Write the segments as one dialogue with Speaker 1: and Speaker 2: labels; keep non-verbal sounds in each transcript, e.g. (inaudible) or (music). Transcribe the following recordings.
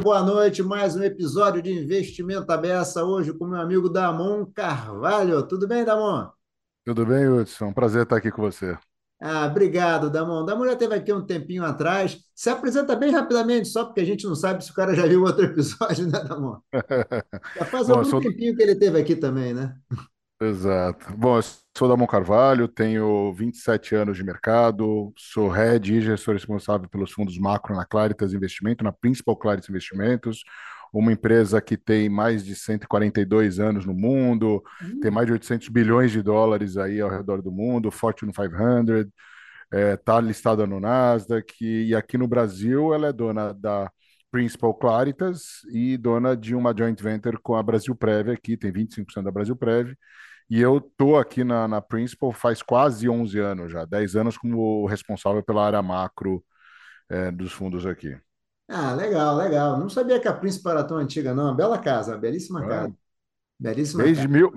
Speaker 1: boa noite. Mais um episódio de Investimento Abessa hoje com meu amigo Damon Carvalho. Tudo bem, Damon?
Speaker 2: Tudo bem, Hudson? Prazer estar aqui com você.
Speaker 1: Ah, obrigado, Damon. Damon já esteve aqui um tempinho atrás. Se apresenta bem rapidamente, só porque a gente não sabe se o cara já viu outro (laughs) episódio, né, Damon? (laughs) Já faz
Speaker 2: Bom,
Speaker 1: algum
Speaker 2: sou...
Speaker 1: tempinho que ele esteve aqui também, né?
Speaker 2: Exato. Bom, eu sou Damon Carvalho, tenho 27 anos de mercado, sou head e gestor responsável pelos fundos macro na Claritas Investimento, na Principal Claritas Investimentos, uma empresa que tem mais de 142 anos no mundo, tem
Speaker 1: Hum,
Speaker 2: mais de 800 bilhões de dólares aí ao redor do mundo, Fortune 500, está listada no Nasdaq, e aqui no Brasil ela é dona da Principal Claritas e dona de uma joint venture com a Brasil Prev aqui, tem 25% da Brasil Prev, e eu tô aqui na, na Principal faz quase 11 anos já, 10 anos como responsável pela área macro eh, dos fundos aqui.
Speaker 1: Ah, legal, legal. Não sabia que a Príncipe era tão antiga, não. Bela casa, belíssima casa.
Speaker 2: né?
Speaker 1: Belíssima
Speaker 2: Desde
Speaker 1: casa.
Speaker 2: mil,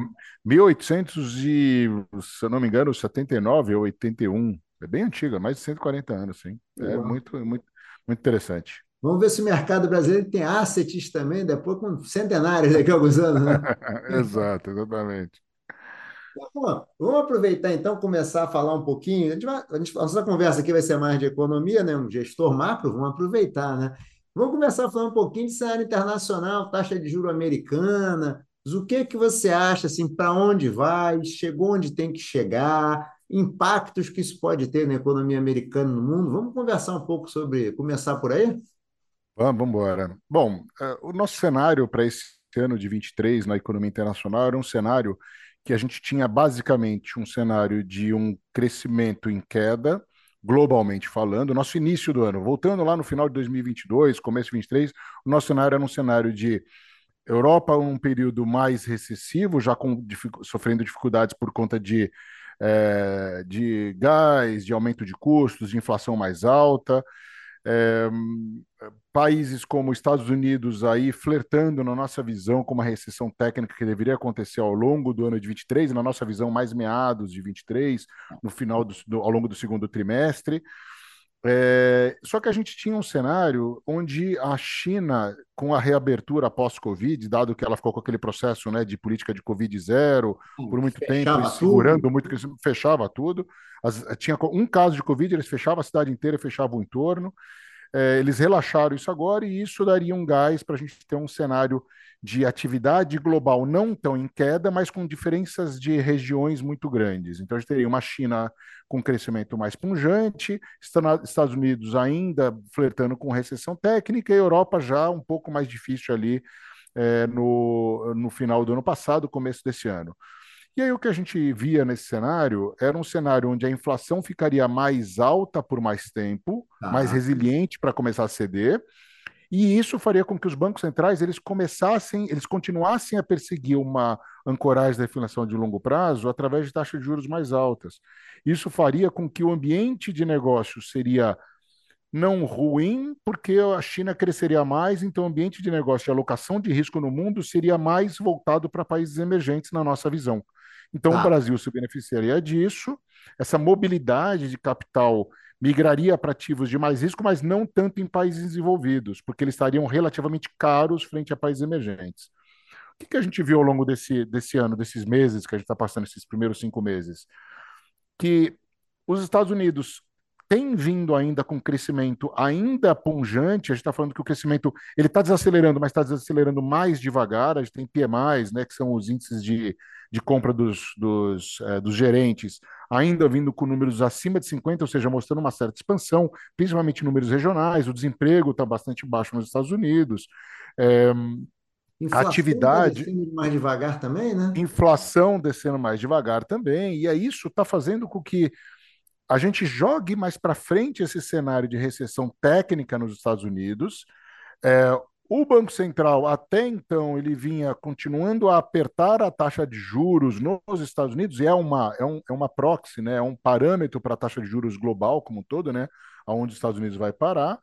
Speaker 2: 1800 e, se eu não me engano, 79 ou 81. É bem antiga, mais de 140 anos, sim. É muito, muito, muito interessante.
Speaker 1: Vamos ver se o mercado brasileiro tem assets também, depois com centenários daqui a alguns anos, né? (laughs)
Speaker 2: Exato, exatamente.
Speaker 1: Bom, vamos aproveitar então, começar a falar um pouquinho. A gente vai, a gente- nossa conversa aqui vai ser mais de economia, né? Um gestor macro, vamos aproveitar, né? Vamos começar a falar um pouquinho de cenário internacional, taxa de juro americana. O que que você acha, assim, para onde vai? Chegou onde tem que chegar? Impactos que isso pode ter na economia americana no mundo? Vamos conversar um pouco sobre, começar por aí?
Speaker 2: Vamos embora. Bom, eh, o nosso cenário para esse ano de 23 na economia internacional era um cenário que a gente tinha basicamente um cenário de um crescimento em queda, globalmente falando. Nosso início do ano, voltando lá no final de 2022, começo de 23, o nosso cenário era um cenário de Europa um período mais recessivo, já com, sofrendo dificuldades por conta de, eh, de gás, de aumento de custos, de inflação mais alta. É, países como Estados Unidos aí flertando na nossa visão com uma recessão técnica que deveria acontecer ao longo do ano de 23, na nossa visão mais meados de 23, no final do, do, ao longo do segundo trimestre. É, só que a gente tinha um cenário onde a China, com a reabertura pós-Covid, dado que ela ficou com aquele processo né, de política de Covid zero por muito tempo
Speaker 1: Fechava tudo?
Speaker 2: segurando muito, fechava tudo. As, tinha um caso de Covid, eles fechavam a cidade inteira, fechavam o entorno. É, eles relaxaram isso agora e isso daria um gás para a gente ter um cenário de atividade global não tão em queda, mas com diferenças de regiões muito grandes. Então, a gente teria uma China com crescimento mais pungente, Estados Unidos ainda flertando com recessão técnica e Europa já um pouco mais difícil ali é, no, no final do ano passado, começo desse ano. E aí o que a gente via nesse cenário era um cenário onde a inflação ficaria mais alta por mais tempo, mais
Speaker 1: Tá.
Speaker 2: resiliente para começar a ceder, e isso faria com que os bancos centrais eles começassem, eles continuassem a perseguir uma ancoragem da inflação de longo prazo através de taxas de juros mais altas. Isso faria com que o ambiente de negócio seria não ruim, porque a China cresceria mais, então o ambiente de negócio de alocação de risco no mundo seria mais voltado para países emergentes, na nossa visão. Então, o
Speaker 1: Tá.
Speaker 2: Brasil se beneficiaria disso, essa mobilidade de capital migraria para ativos de mais risco, mas não tanto em países desenvolvidos, porque eles estariam relativamente caros frente a países emergentes. O que, que a gente viu ao longo desse, desse ano, desses meses que a gente está passando, esses primeiros cinco meses? Que os Estados Unidos têm vindo ainda com crescimento ainda pungente. A gente está falando que o crescimento ele está desacelerando, mas está desacelerando mais devagar. A gente tem PMIs, né, que são os índices de, de compra dos, dos, eh, dos gerentes, ainda vindo com números acima de 50, ou seja, mostrando uma certa expansão, principalmente números regionais. O desemprego está bastante baixo nos Estados Unidos. A
Speaker 1: Inflação está
Speaker 2: atividade,
Speaker 1: descendo mais devagar também, né?
Speaker 2: inflação descendo mais devagar também, e é isso está fazendo com que a gente jogue mais para frente esse cenário de recessão técnica nos Estados Unidos. É, o Banco Central, até então, ele vinha continuando a apertar a taxa de juros nos Estados Unidos, e é uma, é um, é uma proxy, né? é um parâmetro para a taxa de juros global como um todo, né? aonde os Estados Unidos vai parar.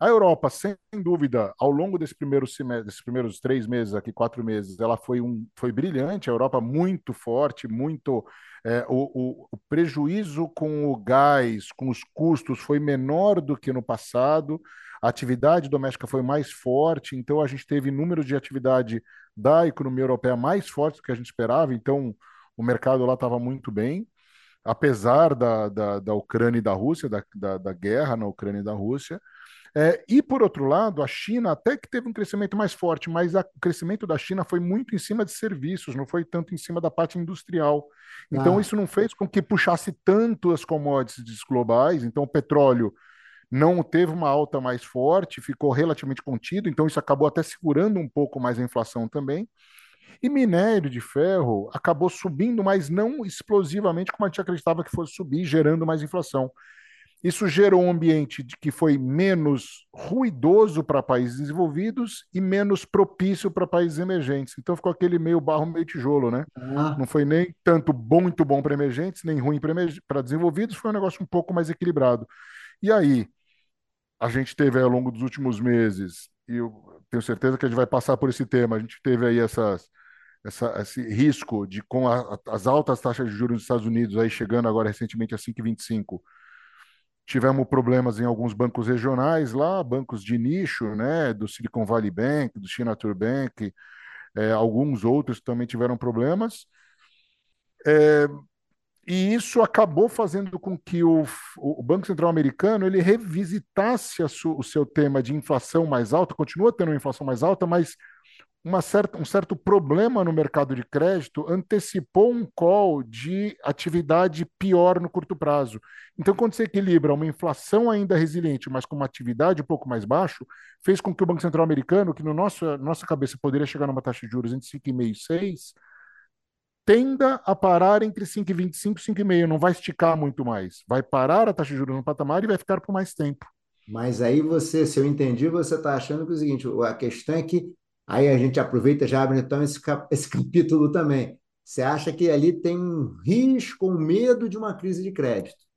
Speaker 2: A Europa, sem dúvida, ao longo desse primeiro semestre, desses primeiros três meses aqui, quatro meses, ela foi, um, foi brilhante. A Europa muito forte, muito. É, o, o, o prejuízo com o gás, com os custos, foi menor do que no passado. a atividade doméstica foi mais forte, então a gente teve número de atividade da economia europeia mais forte do que a gente esperava, então o mercado lá estava muito bem, apesar da, da, da Ucrânia e da Rússia, da, da, da guerra na Ucrânia e da Rússia. É, e, por outro lado, a China até que teve um crescimento mais forte, mas a, o crescimento da China foi muito em cima de serviços, não foi tanto em cima da parte industrial. Então, ah. isso não fez com que puxasse tanto as commodities globais. Então, o petróleo não teve uma alta mais forte, ficou relativamente contido, então isso acabou até segurando um pouco mais a inflação também. E minério de ferro acabou subindo, mas não explosivamente como a gente acreditava que fosse subir, gerando mais inflação. Isso gerou um ambiente de que foi menos ruidoso para países desenvolvidos e menos propício para países emergentes. Então ficou aquele meio barro, meio tijolo, né? Ah. Não foi nem tanto bom, muito bom para emergentes, nem ruim para desenvolvidos, foi um negócio um pouco mais equilibrado. E aí, a gente teve ao longo dos últimos meses, e eu tenho certeza que a gente vai passar por esse tema, a gente teve aí essas, essa, esse risco de, com a, as altas taxas de juros nos Estados Unidos, aí chegando agora recentemente a 5,25%, Tivemos problemas em alguns bancos regionais lá, bancos de nicho, né, do Silicon Valley Bank, do Signature Bank, é, alguns outros também tiveram problemas. É, e isso acabou fazendo com que o, o Banco Central americano ele revisitasse su, o seu tema de inflação mais alta, continua tendo uma inflação mais alta, mas uma certa, um certo problema no mercado de crédito antecipou um call de atividade pior no curto prazo. Então, quando você equilibra uma inflação ainda resiliente, mas com uma atividade um pouco mais baixo, fez com que o Banco Central americano, que no nosso nossa cabeça poderia chegar numa taxa de juros entre 5,5 e 6, tenda a parar entre 5,25 e 5,5. Não vai esticar muito mais. Vai parar a taxa de juros no patamar e vai ficar por mais tempo.
Speaker 1: Mas aí você, se eu entendi, você está achando que é o seguinte, a questão é que Aí a gente aproveita e já abre então esse, cap esse (laughs) capítulo também. Você acha que ali tem um risco, um medo de uma crise de crédito?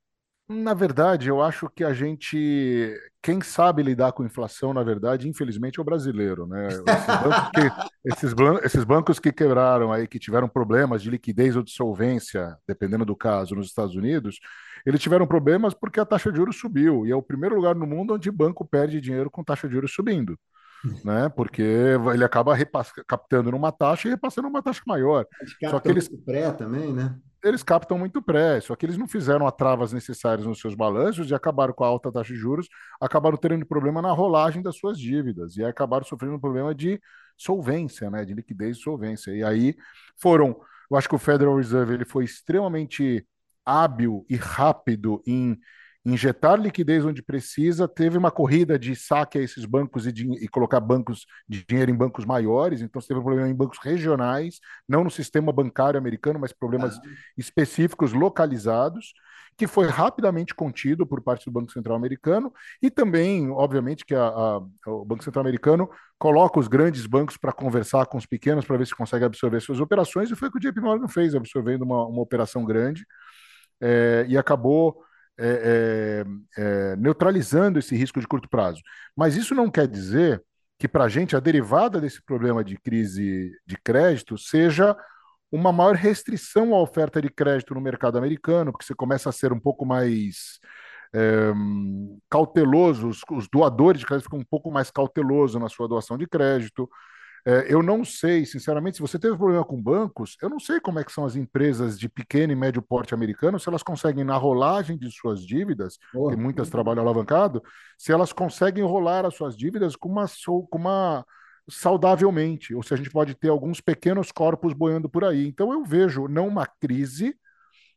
Speaker 2: Na verdade, eu acho que a gente, quem sabe lidar com inflação, na verdade, infelizmente, é o brasileiro, né? Esses bancos que, (laughs) esses, esses bancos que quebraram aí, que tiveram problemas de liquidez ou de solvência, dependendo do caso, nos Estados Unidos, eles tiveram problemas porque a taxa de juros subiu. E é o primeiro lugar no mundo onde banco perde dinheiro com taxa de juros subindo né? Porque ele acaba captando numa taxa e repassando uma taxa maior.
Speaker 1: Eles só que eles pré também, né?
Speaker 2: Eles captam muito pré, só que eles não fizeram as travas necessárias nos seus balanços e acabaram com a alta taxa de juros, acabaram tendo problema na rolagem das suas dívidas e acabaram sofrendo um problema de solvência, né? De liquidez e solvência. E aí foram, eu acho que o Federal Reserve ele foi extremamente hábil e rápido em injetar liquidez onde precisa, teve uma corrida de saque a esses bancos e, de, e colocar bancos de dinheiro em bancos maiores, então teve um problema em bancos regionais, não no sistema bancário americano, mas problemas ah. específicos localizados, que foi rapidamente contido por parte do Banco Central americano, e também, obviamente, que a, a, o Banco Central americano coloca os grandes bancos para conversar com os pequenos para ver se consegue absorver suas operações, e foi o que o JP Morgan fez, absorvendo uma, uma operação grande, é, e acabou é, é, é, neutralizando esse risco de curto prazo. Mas isso não quer dizer que, para a gente, a derivada desse problema de crise de crédito seja uma maior restrição à oferta de crédito no mercado americano, porque você começa a ser um pouco mais é, cauteloso, os, os, doadores de crédito ficam um pouco mais cautelosos na sua doação de crédito, é, eu não sei, sinceramente, se você teve problema com bancos, eu não sei como é que são as empresas de pequeno e médio porte americano, se elas conseguem, na rolagem de suas dívidas, oh, que muitas trabalham alavancado, se elas conseguem rolar as suas dívidas com uma, com uma saudavelmente, ou se a gente pode ter alguns pequenos corpos boiando por aí. Então eu vejo não uma crise,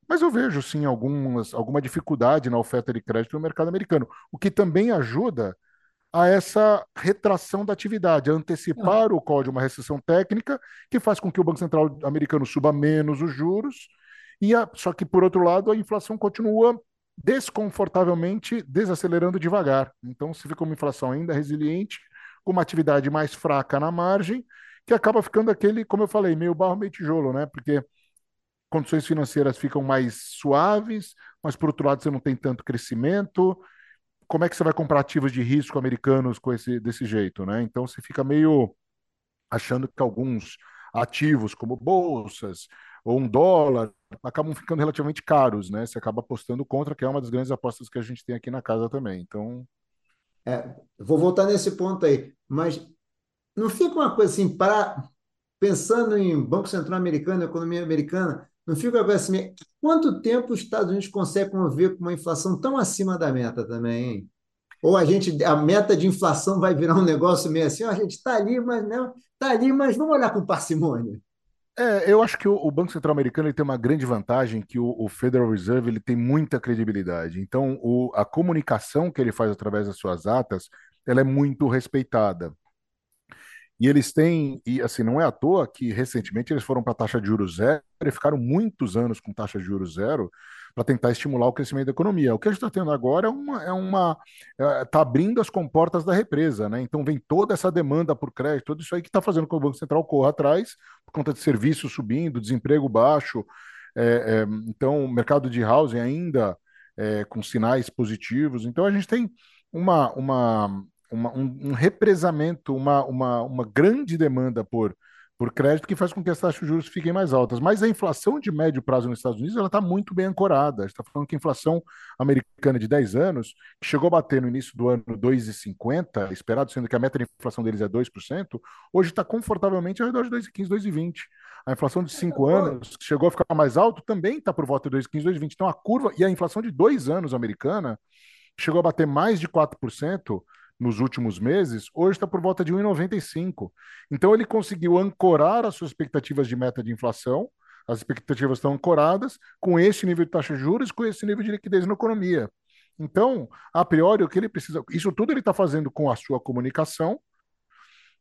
Speaker 2: mas eu vejo sim algumas, alguma dificuldade na oferta de crédito no mercado americano, o que também ajuda a essa retração da atividade, a antecipar o código uma recessão técnica que faz com que o Banco Central americano suba menos os juros, e a, só que, por outro lado, a inflação continua desconfortavelmente desacelerando devagar. Então, se fica uma inflação ainda resiliente, com uma atividade mais fraca na margem, que acaba ficando aquele, como eu falei, meio barro, meio tijolo, né? Porque condições financeiras ficam mais suaves, mas por outro lado você não tem tanto crescimento, como é que você vai comprar ativos de risco americanos com esse desse jeito, né? Então você fica meio achando que alguns ativos como bolsas ou um dólar acabam ficando relativamente caros, né? Você acaba apostando contra, que é uma das grandes apostas que a gente tem aqui na casa também. Então
Speaker 1: É, vou voltar nesse ponto aí, mas não fica uma coisa assim, para, pensando em Banco Central Americano, economia americana, não fica coisa assim, quanto tempo os Estados Unidos conseguem conviver com uma inflação tão acima da meta também, hein? Ou a gente, a meta de inflação vai virar um negócio meio assim, a gente está ali, mas não, está ali, mas vamos olhar com parcimônia.
Speaker 2: É, eu acho que o, o Banco Central Americano ele tem uma grande vantagem que o, o Federal Reserve ele tem muita credibilidade. Então, o, a comunicação que ele faz através das suas atas, ela é muito respeitada. E eles têm, e assim, não é à toa que recentemente eles foram para taxa de juros zero e ficaram muitos anos com taxa de juros zero para tentar estimular o crescimento da economia. O que a gente está tendo agora é uma, é uma está é, abrindo as comportas da represa, né? Então vem toda essa demanda por crédito, tudo isso aí que está fazendo com que o Banco Central corra atrás, por conta de serviços subindo, desemprego baixo. É, é, então, o mercado de housing ainda é, com sinais positivos. Então, a gente tem uma, uma, uma um, um represamento, uma, uma, uma grande demanda por por crédito que faz com que as taxas de juros fiquem mais altas. Mas a inflação de médio prazo nos Estados Unidos ela está muito bem ancorada. A gente está falando que a inflação americana de 10 anos, que chegou a bater no início do ano 2,50, esperado sendo que a meta de inflação deles é 2%, hoje está confortavelmente ao redor de 2,15, 2,20. A inflação de 5 anos, que chegou a ficar mais alto, também está por volta de 2,15, 2,20. Então a curva, e a inflação de 2 anos americana, chegou a bater mais de 4%, nos últimos meses, hoje está por volta de 1,95. Então ele conseguiu ancorar as suas expectativas de meta de inflação, as expectativas estão ancoradas com esse nível de taxa de juros, com esse nível de liquidez na economia. Então, a priori, o que ele precisa. Isso tudo ele está fazendo com a sua comunicação,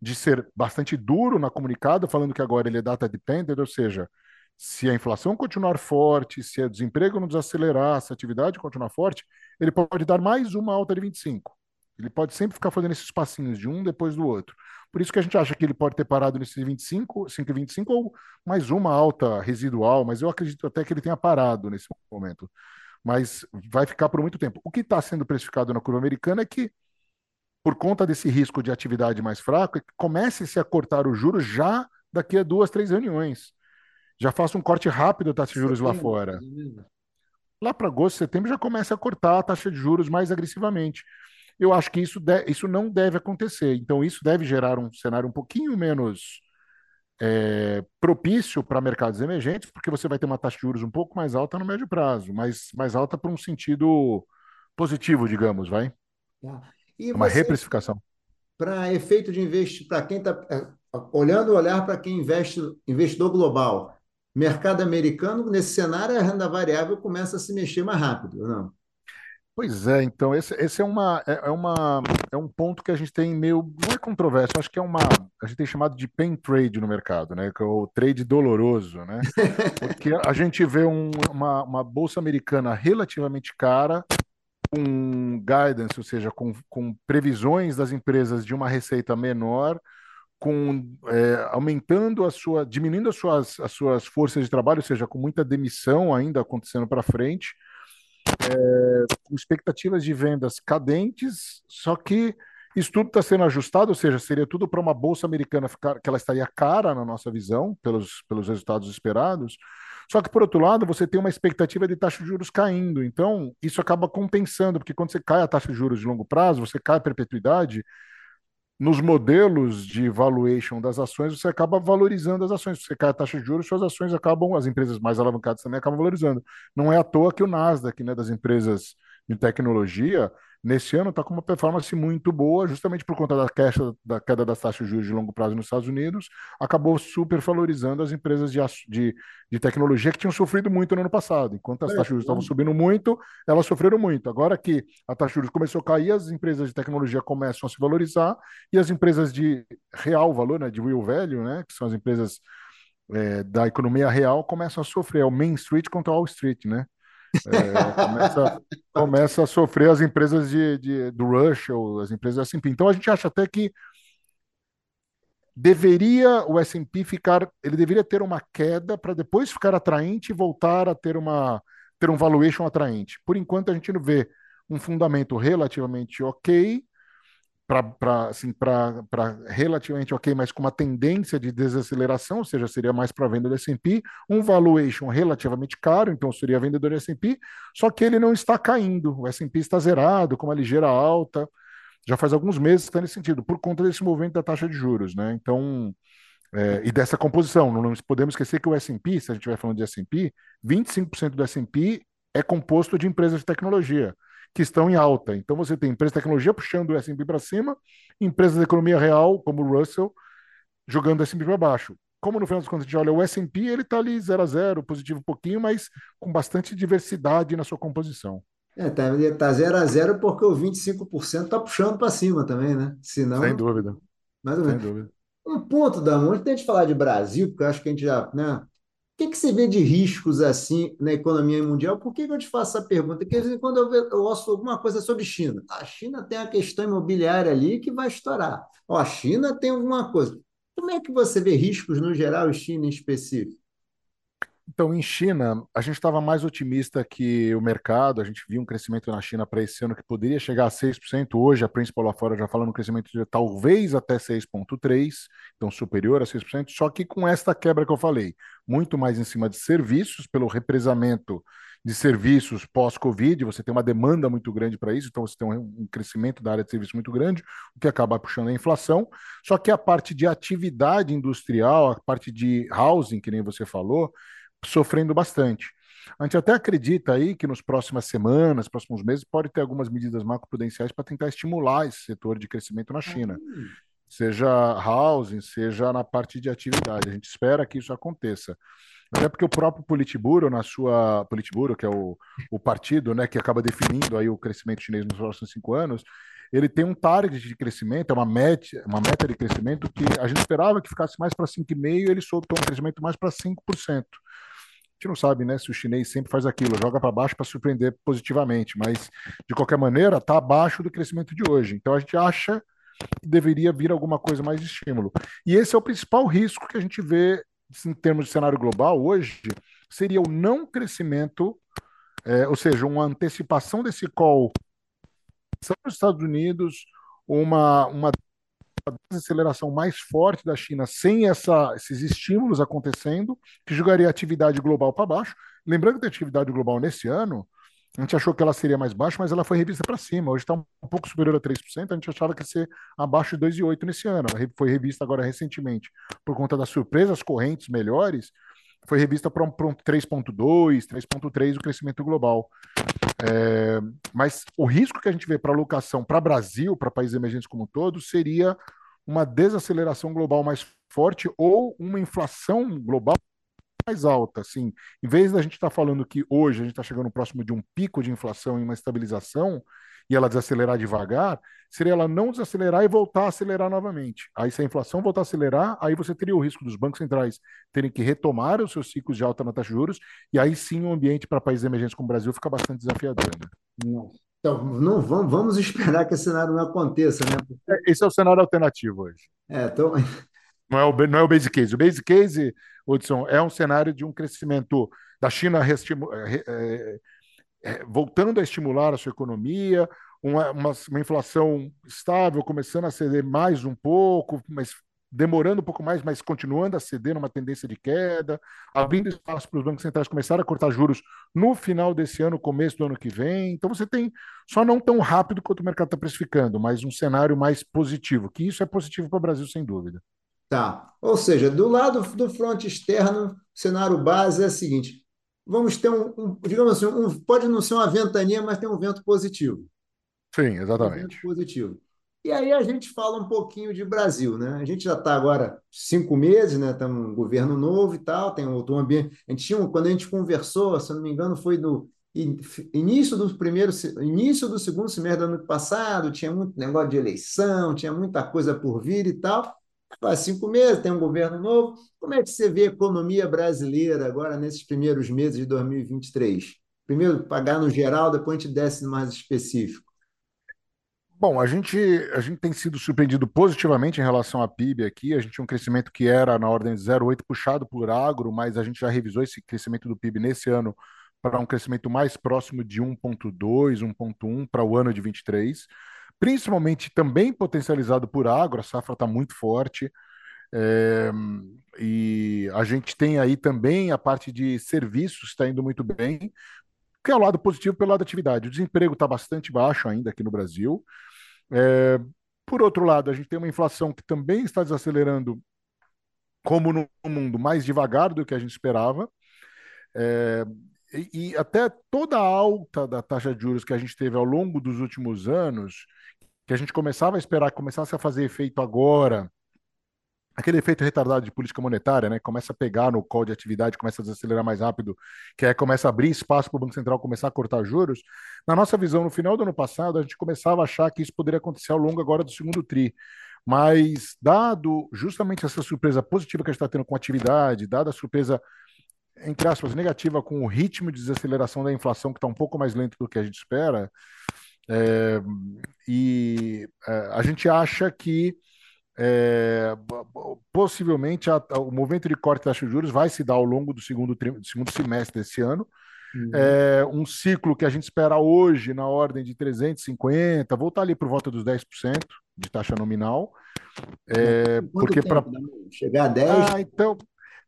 Speaker 2: de ser bastante duro na comunicada, falando que agora ele é data dependent, ou seja, se a inflação continuar forte, se o desemprego não desacelerar, se a atividade continuar forte, ele pode dar mais uma alta de 25. Ele pode sempre ficar fazendo esses passinhos de um depois do outro. Por isso que a gente acha que ele pode ter parado nesses 25, 5,25 ou mais uma alta residual, mas eu acredito até que ele tenha parado nesse momento. Mas vai ficar por muito tempo. O que está sendo precificado na curva americana é que, por conta desse risco de atividade mais fraca, comece-se a cortar os juros já daqui a duas, três reuniões. Já faça um corte rápido da taxa de juros lá fora. Lá para agosto, setembro, já começa a cortar a taxa de juros mais agressivamente. Eu acho que isso, de, isso não deve acontecer. Então, isso deve gerar um cenário um pouquinho menos é, propício para mercados emergentes, porque você vai ter uma taxa de juros um pouco mais alta no médio prazo, mas mais alta para um sentido positivo, digamos, vai? Tá. E uma você, reprecificação.
Speaker 1: Para efeito de investimento, para quem está é, olhando o olhar para quem investe, investidor global, mercado americano, nesse cenário, a renda variável começa a se mexer mais rápido, não?
Speaker 2: Pois é, então esse, esse é, uma, é, é, uma, é um ponto que a gente tem meio, não é controverso, acho que é uma, a gente tem chamado de pain trade no mercado, né, que é o trade doloroso, né, porque a gente vê um, uma, uma bolsa americana relativamente cara, com guidance, ou seja, com, com previsões das empresas de uma receita menor, com é, aumentando a sua, diminuindo as suas, as suas forças de trabalho, ou seja, com muita demissão ainda acontecendo para frente, é, expectativas de vendas cadentes, só que isso tudo está sendo ajustado, ou seja, seria tudo para uma bolsa americana ficar, que ela estaria cara na nossa visão, pelos, pelos resultados esperados. Só que, por outro lado, você tem uma expectativa de taxa de juros caindo. Então, isso acaba compensando, porque quando você cai a taxa de juros de longo prazo, você cai a perpetuidade, nos modelos de valuation das ações, você acaba valorizando as ações. Você cai a taxa de juros, suas ações acabam, as empresas mais alavancadas também acabam valorizando. Não é à toa que o Nasdaq, né, das empresas de tecnologia, nesse ano está com uma performance muito boa, justamente por conta da queda, da queda das taxas de juros de longo prazo nos Estados Unidos, acabou supervalorizando as empresas de, de, de tecnologia que tinham sofrido muito no ano passado. Enquanto as é, taxas de juros estavam subindo muito, elas sofreram muito. Agora que a taxa de juros começou a cair, as empresas de tecnologia começam a se valorizar e as empresas de real valor, né, de real value, né, que são as empresas é, da economia real, começam a sofrer. É o Main Street contra o Wall Street, né? É, começa, começa, a sofrer as empresas de, de, do Russell, as empresas assim. Então a gente acha até que deveria o S&P ficar, ele deveria ter uma queda para depois ficar atraente e voltar a ter uma ter um valuation atraente. Por enquanto a gente não vê um fundamento relativamente ok para assim, relativamente ok, mas com uma tendência de desaceleração, ou seja, seria mais para venda do S&P, um valuation relativamente caro, então seria vendedor do S&P, só que ele não está caindo, o S&P está zerado, com uma ligeira alta, já faz alguns meses que está nesse sentido, por conta desse movimento da taxa de juros, né? Então, é, e dessa composição, não podemos esquecer que o S&P, se a gente estiver falando de S&P, 25% do S&P é composto de empresas de tecnologia que estão em alta. Então você tem empresas de tecnologia puxando o S&P para cima, empresas da economia real, como o Russell, jogando o S&P para baixo. Como no final das contas a gente olha o S&P, ele está ali 0 a 0, positivo um pouquinho, mas com bastante diversidade na sua composição.
Speaker 1: É, tá, tá 0 a 0 porque o 25% está puxando para cima também, né?
Speaker 2: Senão, Sem dúvida.
Speaker 1: Mais ou menos. Sem dúvida. Um ponto, Damo, antes de a gente falar de Brasil, porque eu acho que a gente já, né? O que, que você vê de riscos assim na economia mundial? Por que, que eu te faço essa pergunta? Porque quando eu, eu ouço alguma coisa sobre China, a China tem a questão imobiliária ali que vai estourar. Ó, a China tem alguma coisa. Como é que você vê riscos no geral e China em específico?
Speaker 2: Então, em China, a gente estava mais otimista que o mercado, a gente viu um crescimento na China para esse ano que poderia chegar a 6%. Hoje, a principal lá fora já falando um crescimento de talvez até 6,3%, então superior a 6%, só que com esta quebra que eu falei, muito mais em cima de serviços, pelo represamento de serviços pós-Covid, você tem uma demanda muito grande para isso, então você tem um crescimento da área de serviços muito grande, o que acaba puxando a inflação. Só que a parte de atividade industrial, a parte de housing, que nem você falou, sofrendo bastante. A gente até acredita aí que nos próximas semanas, próximos meses, pode ter algumas medidas macroprudenciais para tentar estimular esse setor de crescimento na China. Uhum. Seja housing, seja na parte de atividade. A gente espera que isso aconteça. Até porque o próprio Politburo, na sua Politburo, que é o, o partido né, que acaba definindo aí o crescimento chinês nos próximos cinco anos, ele tem um target de crescimento, é uma meta, uma meta de crescimento que a gente esperava que ficasse mais para 5,5%, ele soltou um crescimento mais para 5% gente não sabe, né, se o chinês sempre faz aquilo, joga para baixo para surpreender positivamente, mas de qualquer maneira está abaixo do crescimento de hoje. Então a gente acha que deveria vir alguma coisa mais de estímulo. E esse é o principal risco que a gente vê em termos de cenário global hoje, seria o não crescimento, é, ou seja, uma antecipação desse call nos Estados Unidos, uma, uma desaceleração mais forte da China sem essa, esses estímulos acontecendo, que jogaria a atividade global para baixo. Lembrando que a atividade global nesse ano, a gente achou que ela seria mais baixa, mas ela foi revista para cima. Hoje está um pouco superior a 3%. A gente achava que ia ser abaixo de 2,8% nesse ano. Ela foi revista agora recentemente por conta das surpresas correntes melhores. Foi revista para um, um 3,2%, 3,3% o crescimento global. É, mas o risco que a gente vê para alocação para Brasil, para países emergentes como um todo, seria uma desaceleração global mais forte ou uma inflação global mais alta. Assim, em vez da gente estar tá falando que hoje a gente está chegando próximo de um pico de inflação e uma estabilização, e ela desacelerar devagar, seria ela não desacelerar e voltar a acelerar novamente. Aí, se a inflação voltar a acelerar, aí você teria o risco dos bancos centrais terem que retomar os seus ciclos de alta na taxa de juros, e aí sim o ambiente para países emergentes como o Brasil fica bastante desafiador.
Speaker 1: Né? Então, não vamos, vamos esperar que esse cenário não aconteça, né?
Speaker 2: É, esse é o cenário alternativo hoje.
Speaker 1: É, então...
Speaker 2: não, é o, não é o base case. O base case, Hudson, é um cenário de um crescimento da China é, é, voltando a estimular a sua economia, uma, uma, uma, inflação estável, começando a ceder mais um pouco, mas demorando um pouco mais, mas continuando a ceder numa tendência de queda, abrindo espaço para os bancos centrais começarem a cortar juros no final desse ano, começo do ano que vem. Então você tem, só não tão rápido quanto o mercado está precificando, mas um cenário mais positivo, que isso é positivo para o Brasil, sem dúvida.
Speaker 1: Tá. Ou seja, do lado do fronte externo, o cenário base é o seguinte: vamos ter um, um digamos assim, um, pode não ser uma ventania, mas tem um vento positivo.
Speaker 2: Sim, exatamente. Um
Speaker 1: positivo. E aí a gente fala um pouquinho de Brasil, né? A gente já está agora cinco meses, né? Estamos um governo novo e tal, tem outro ambiente. A gente tinha, quando a gente conversou, se eu não me engano, foi no início do primeiro, início do segundo semestre do ano passado, tinha muito negócio de eleição, tinha muita coisa por vir e tal. Faz cinco meses, tem um governo novo. Como é que você vê a economia brasileira agora nesses primeiros meses de 2023? Primeiro, pagar no geral, depois a gente desce mais específico.
Speaker 2: Bom, a gente, a gente tem sido surpreendido positivamente em relação à PIB aqui. A gente tinha um crescimento que era na ordem de 0,8 puxado por agro, mas a gente já revisou esse crescimento do PIB nesse ano para um crescimento mais próximo de 1,2, 1,1 para o ano de 23 principalmente também potencializado por agro, a safra está muito forte. É, e a gente tem aí também a parte de serviços está indo muito bem, que é o lado positivo pelo lado da atividade. O desemprego está bastante baixo ainda aqui no Brasil. É, por outro lado, a gente tem uma inflação que também está desacelerando, como no mundo, mais devagar do que a gente esperava. É, e, e até toda a alta da taxa de juros que a gente teve ao longo dos últimos anos, que a gente começava a esperar que começasse a fazer efeito agora, aquele efeito retardado de política monetária, né? Começa a pegar no call de atividade, começa a desacelerar mais rápido, que é começa a abrir espaço para o Banco Central começar a cortar juros. Na nossa visão, no final do ano passado, a gente começava a achar que isso poderia acontecer ao longo agora do segundo tri. Mas, dado justamente essa surpresa positiva que a gente está tendo com a atividade, dada a surpresa, entre aspas, negativa com o ritmo de desaceleração da inflação, que está um pouco mais lento do que a gente espera, é, e é, a gente acha que é, possivelmente a, a, o movimento de corte da taxa de juros vai se dar ao longo do segundo, do segundo semestre desse ano. Uhum. É, um ciclo que a gente espera hoje na ordem de 350, voltar ali por volta dos 10% de taxa nominal. É, porque para
Speaker 1: chegar a 10.
Speaker 2: Ah, então,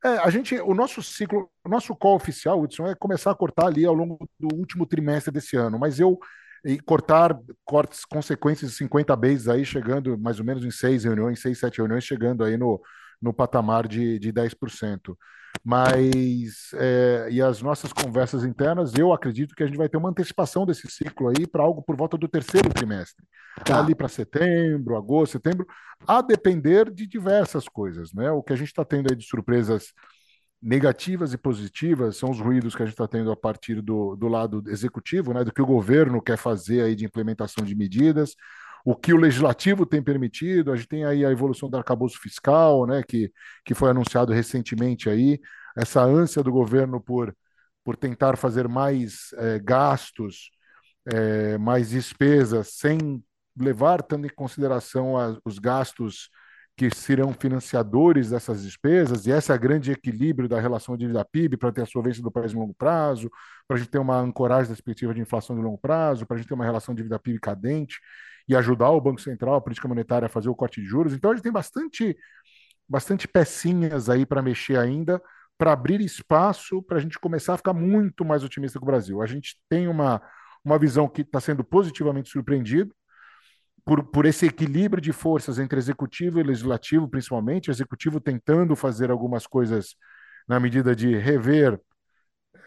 Speaker 2: é, a gente, o nosso ciclo, o nosso call oficial, Hudson, é começar a cortar ali ao longo do último trimestre desse ano, mas eu e cortar cortes consequências de 50 bases aí, chegando mais ou menos em seis reuniões, seis, sete reuniões, chegando aí no, no patamar de, de 10%. Mas, é, e as nossas conversas internas, eu acredito que a gente vai ter uma antecipação desse ciclo aí para algo por volta do terceiro trimestre. Tá. Ali para setembro, agosto, setembro, a depender de diversas coisas, né? O que a gente está tendo aí de surpresas negativas e positivas são os ruídos que a gente está tendo a partir do, do lado executivo, né, do que o governo quer fazer aí de implementação de medidas, o que o legislativo tem permitido, a gente tem aí a evolução do arcabouço fiscal, né, que, que foi anunciado recentemente aí, essa ânsia do governo por, por tentar fazer mais é, gastos, é, mais despesas, sem levar tanto em consideração a, os gastos que serão financiadores dessas despesas, e esse é o grande equilíbrio da relação dívida-PIB para ter a solvência do país no longo prazo, para a gente ter uma ancoragem da perspectiva de inflação de longo prazo, para a gente ter uma relação dívida-PIB cadente e ajudar o Banco Central, a política monetária, a fazer o corte de juros. Então, a gente tem bastante, bastante pecinhas aí para mexer ainda, para abrir espaço para a gente começar a ficar muito mais otimista com o Brasil. A gente tem uma, uma visão que está sendo positivamente surpreendido, por, por esse equilíbrio de forças entre executivo e legislativo, principalmente, executivo tentando fazer algumas coisas na medida de rever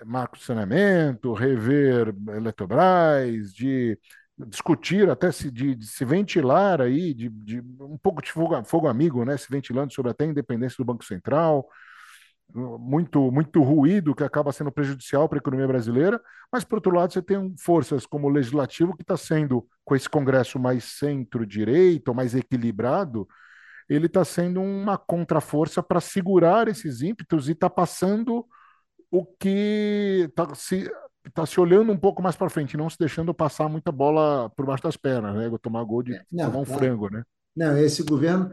Speaker 2: macro saneamento, rever Eletrobras, de discutir até se de, de se ventilar aí de, de, um pouco de fogo, fogo amigo, né, se ventilando sobre até a independência do Banco Central, muito, muito ruído que acaba sendo prejudicial para a economia brasileira, mas, por outro lado, você tem forças como o Legislativo, que está sendo, com esse Congresso mais centro-direita, ou mais equilibrado, ele está sendo uma contraforça para segurar esses ímpetos e está passando o que está se, tá se olhando um pouco mais para frente, não se deixando passar muita bola por baixo das pernas, né? Tomar gol de não, tomar um não. frango, né?
Speaker 1: Não, esse governo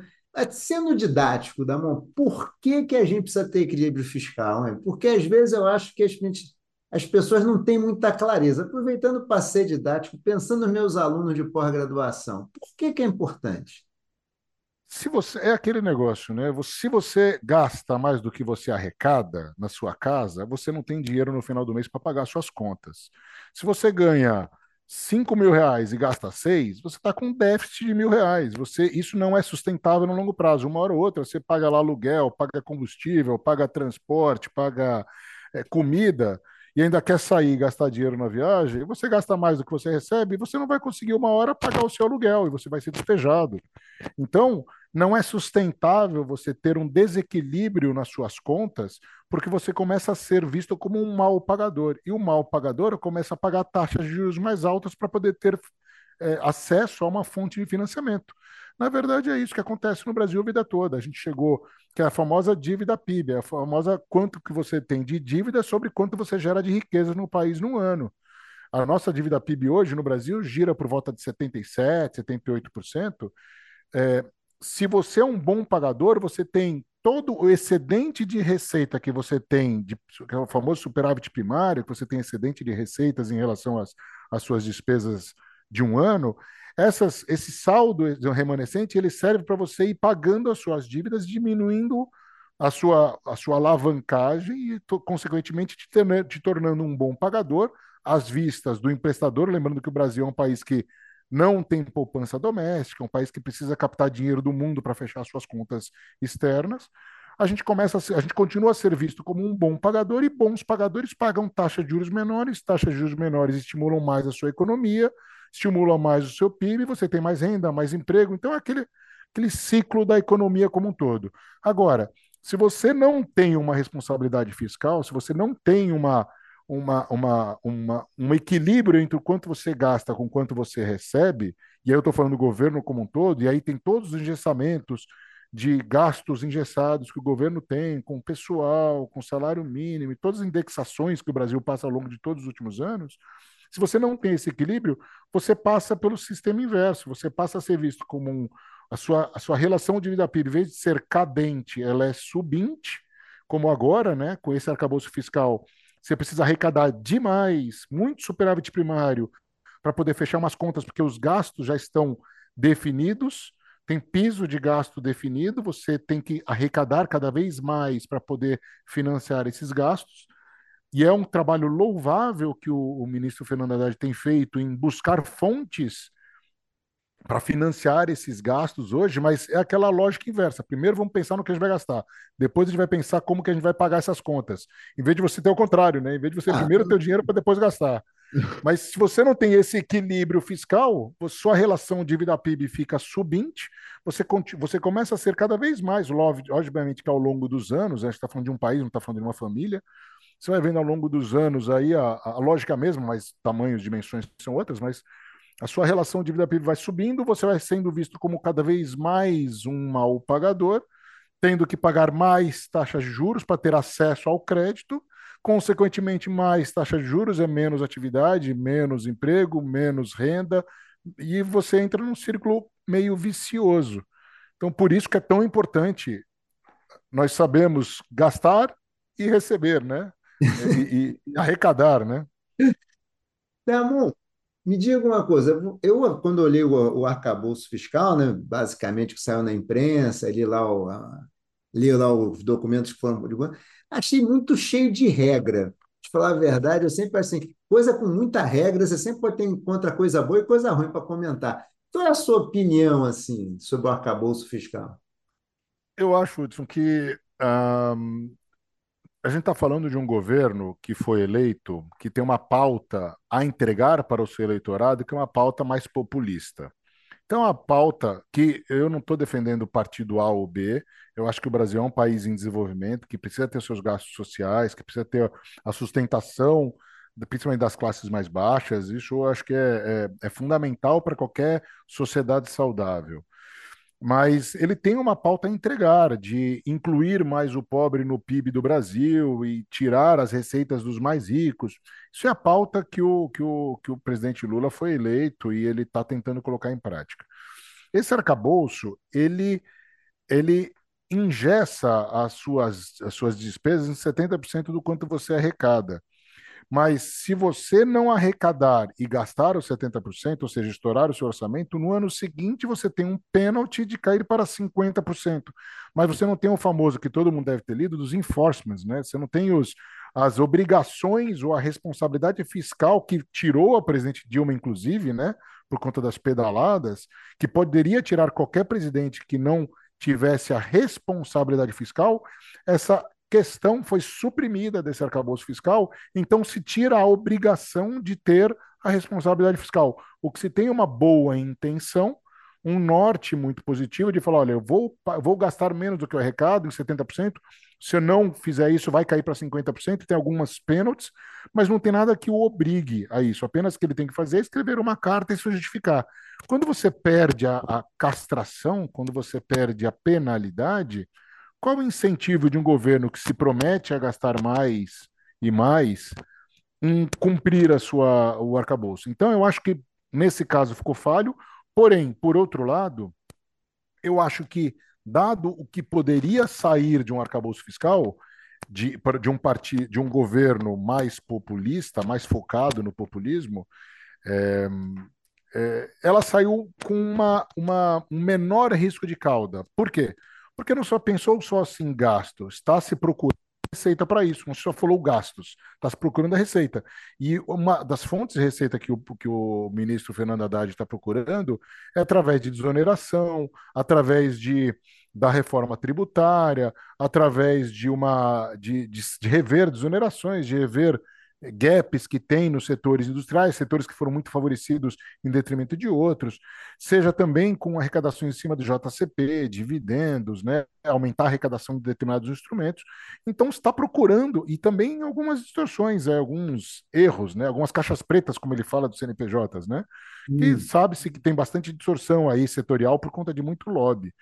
Speaker 1: Sendo didático, Damon, por que, que a gente precisa ter equilíbrio fiscal? Né? Porque às vezes eu acho que gente, as pessoas não têm muita clareza. Aproveitando para ser didático, pensando nos meus alunos de pós-graduação, por que, que é importante?
Speaker 2: Se você é aquele negócio, né? Se você gasta mais do que você arrecada na sua casa, você não tem dinheiro no final do mês para pagar suas contas. Se você ganha 5 mil reais e gasta 6, você está com déficit de mil reais. Você, isso não é sustentável no longo prazo. Uma hora ou outra, você paga lá aluguel, paga combustível, paga transporte, paga é, comida, e ainda quer sair e gastar dinheiro na viagem, você gasta mais do que você recebe, você não vai conseguir uma hora pagar o seu aluguel, e você vai ser despejado. Então, não é sustentável você ter um desequilíbrio nas suas contas, porque você começa a ser visto como um mal pagador. E o mal pagador começa a pagar taxas de juros mais altas para poder ter é, acesso a uma fonte de financiamento. Na verdade, é isso que acontece no Brasil a vida toda. A gente chegou, que é a famosa dívida PIB, é a famosa quanto que você tem de dívida sobre quanto você gera de riqueza no país no ano. A nossa dívida PIB hoje no Brasil gira por volta de 77%, 78%. É, se você é um bom pagador, você tem todo o excedente de receita que você tem, de, que é o famoso superávit primário, que você tem excedente de receitas em relação às, às suas despesas de um ano, essas, esse saldo remanescente ele serve para você ir pagando as suas dívidas, diminuindo a sua, a sua alavancagem e, consequentemente, te, te tornando um bom pagador às vistas do emprestador. Lembrando que o Brasil é um país que não tem poupança doméstica, um país que precisa captar dinheiro do mundo para fechar suas contas externas, a gente começa a, ser, a gente continua a ser visto como um bom pagador e bons pagadores pagam taxas de juros menores, taxas de juros menores estimulam mais a sua economia, estimulam mais o seu PIB, você tem mais renda, mais emprego, então é aquele, aquele ciclo da economia como um todo. Agora, se você não tem uma responsabilidade fiscal, se você não tem uma, uma, uma, uma, um equilíbrio entre o quanto você gasta com quanto você recebe, e aí eu estou falando do governo como um todo, e aí tem todos os engessamentos de gastos engessados que o governo tem com pessoal, com salário mínimo, e todas as indexações que o Brasil passa ao longo de todos os últimos anos, se você não tem esse equilíbrio, você passa pelo sistema inverso, você passa a ser visto como um, a, sua, a sua relação de vida PIB, em vez de ser cadente, ela é subinte, como agora, né, com esse arcabouço fiscal, você precisa arrecadar demais, muito superávit primário, para poder fechar umas contas, porque os gastos já estão definidos, tem piso de gasto definido, você tem que arrecadar cada vez mais para poder financiar esses gastos. E é um trabalho louvável que o, o ministro Fernando Haddad tem feito em buscar fontes para financiar esses gastos hoje, mas é aquela lógica inversa. Primeiro vamos pensar no que a gente vai gastar, depois a gente vai pensar como que a gente vai pagar essas contas. Em vez de você ter o contrário, né? Em vez de você ah, primeiro ter o dinheiro para depois gastar. (laughs) Mas se você não tem esse equilíbrio fiscal, sua relação dívida PIB fica subinte, você, você começa a ser cada vez mais obviamente que ao longo dos anos, a gente está falando de um país, não está falando de uma família, você vai vendo ao longo dos anos aí a, a lógica mesmo, mas tamanhos, dimensões são outras, mas a sua relação dívida PIB vai subindo, você vai sendo visto como cada vez mais um mal pagador, tendo que pagar mais taxas de juros para ter acesso ao crédito, consequentemente, mais taxa de juros é menos atividade, menos emprego, menos renda, e você entra num círculo meio vicioso. Então, por isso que é tão importante nós sabemos gastar e receber, né? E, e, arrecadar, né?
Speaker 1: Damon, me diga uma coisa, eu quando olhei o, o arcabouço fiscal, né, basicamente que saiu na imprensa, li lá, o, li lá os documentos que foram achei muito cheio de regra. De falar a verdade, eu sempre assim, coisa com muita regra, você sempre pode ter encontra coisa boa e coisa ruim para comentar. Qual é a sua opinião assim sobre o arcabouço fiscal?
Speaker 2: Eu acho, Hudson, que um, a gente está falando de um governo que foi eleito, que tem uma pauta a entregar para o seu eleitorado, que é uma pauta mais populista. Então, a pauta que eu não estou defendendo o partido A ou B, eu acho que o Brasil é um país em desenvolvimento, que precisa ter seus gastos sociais, que precisa ter a sustentação, principalmente das classes mais baixas. Isso eu acho que é, é, é fundamental para qualquer sociedade saudável mas ele tem uma pauta a entregar de incluir mais o pobre no PIB do Brasil e tirar as receitas dos mais ricos. Isso é a pauta que o, que o, que o presidente Lula foi eleito e ele está tentando colocar em prática. Esse arcabouço, ele, ele ingessa as suas, as suas despesas em 70% do quanto você arrecada. Mas se você não arrecadar e gastar os 70%, ou seja, estourar o seu orçamento, no ano seguinte você tem um pênalti de cair para 50%. Mas você não tem o famoso que todo mundo deve ter lido dos enforcements, né? Você não tem os, as obrigações ou a responsabilidade fiscal que tirou a presidente Dilma, inclusive, né? Por conta das pedaladas, que poderia tirar qualquer presidente que não tivesse a responsabilidade fiscal, essa questão foi suprimida desse arcabouço fiscal, então se tira a obrigação de ter a responsabilidade fiscal. O que se tem uma boa intenção, um norte muito positivo de falar, olha, eu vou, vou gastar menos do que o arrecado, em 70%, se eu não fizer isso, vai cair para 50%, tem algumas pênaltis, mas não tem nada que o obrigue a isso, apenas que ele tem que fazer é escrever uma carta e se justificar. Quando você perde a, a castração, quando você perde a penalidade, qual o incentivo de um governo que se promete a gastar mais e mais em cumprir a sua, o arcabouço? Então, eu acho que nesse caso ficou falho, porém, por outro lado, eu acho que, dado o que poderia sair de um arcabouço fiscal, de, de, um partido, de um governo mais populista, mais focado no populismo, é, é, ela saiu com uma, uma, um menor risco de cauda. Por quê? Porque não só pensou só assim gasto, está se procurando receita para isso. Você só falou gastos, está se procurando a receita. E uma das fontes de receita que o, que o ministro Fernando Haddad está procurando é através de desoneração, através de da reforma tributária, através de uma de, de, de rever desonerações, de rever gaps que tem nos setores industriais, setores que foram muito favorecidos em detrimento de outros, seja também com arrecadação em cima do JCP, dividendos, né, aumentar a arrecadação de determinados instrumentos. Então está procurando e também algumas distorções, é, alguns erros, né, algumas caixas pretas, como ele fala dos CNPJs, né, hum. que sabe-se que tem bastante distorção aí setorial por conta de muito lobby.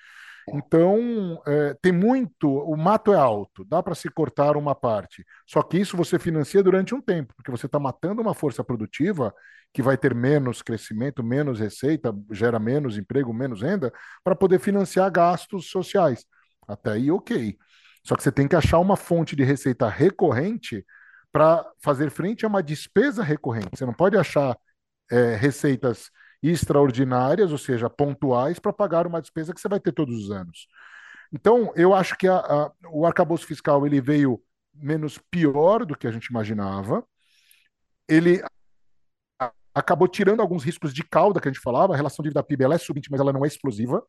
Speaker 2: Então, é, tem muito. O mato é alto, dá para se cortar uma parte. Só que isso você financia durante um tempo, porque você está matando uma força produtiva que vai ter menos crescimento, menos receita, gera menos emprego, menos renda, para poder financiar gastos sociais. Até aí, ok. Só que você tem que achar uma fonte de receita recorrente para fazer frente a uma despesa recorrente. Você não pode achar é, receitas extraordinárias, ou seja, pontuais, para pagar uma despesa que você vai ter todos os anos. Então, eu acho que a, a, o arcabouço fiscal ele veio menos pior do que a gente imaginava. Ele acabou tirando alguns riscos de cauda que a gente falava. A relação dívida PIB ela é subinte, mas ela não é explosiva.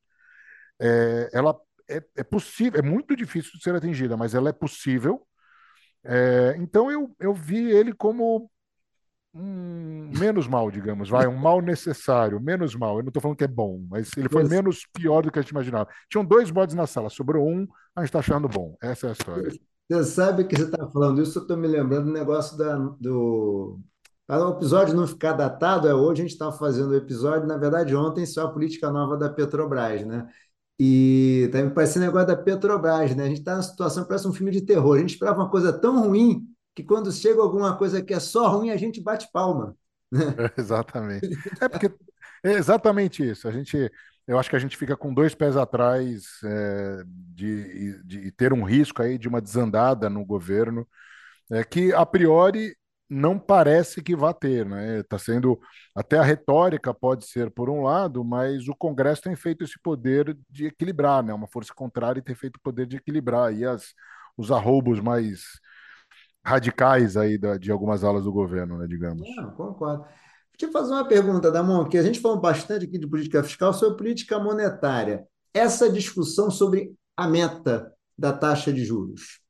Speaker 2: É, ela é, é, possível, é muito difícil de ser atingida, mas ela é possível. É, então eu, eu vi ele como um menos mal, digamos, vai, um mal necessário, menos mal. Eu não estou falando que é bom, mas ele foi menos pior do que a gente imaginava. Tinham dois mods na sala, sobrou um, a gente está achando bom. Essa é a história.
Speaker 1: Você sabe que você está falando isso, eu estou me lembrando do negócio da, do. Para o episódio não ficar datado, é hoje a gente estava fazendo o episódio, na verdade, ontem só a política nova da Petrobras, né? E tá me parecendo negócio da Petrobras, né? A gente está numa situação que parece um filme de terror. A gente esperava uma coisa tão ruim que quando chega alguma coisa que é só ruim, a gente bate palma. Né? (laughs)
Speaker 2: Exatamente. É porque é exatamente isso. A gente, eu acho que a gente fica com dois pés atrás é, de, de, ter um risco aí de uma desandada no governo, é, que a priori não parece que vá ter, né? Está sendo até a retórica pode ser por um lado, mas o Congresso tem feito esse poder de equilibrar, né? Uma força contrária tem feito o poder de equilibrar aí as, os arroubos mais radicais aí da, de algumas alas do governo, né, digamos.
Speaker 1: Não, concordo. Deixa eu fazer uma pergunta, Damon, que a gente falou bastante aqui de política fiscal sobre política monetária. Essa discussão sobre a meta da taxa de juros.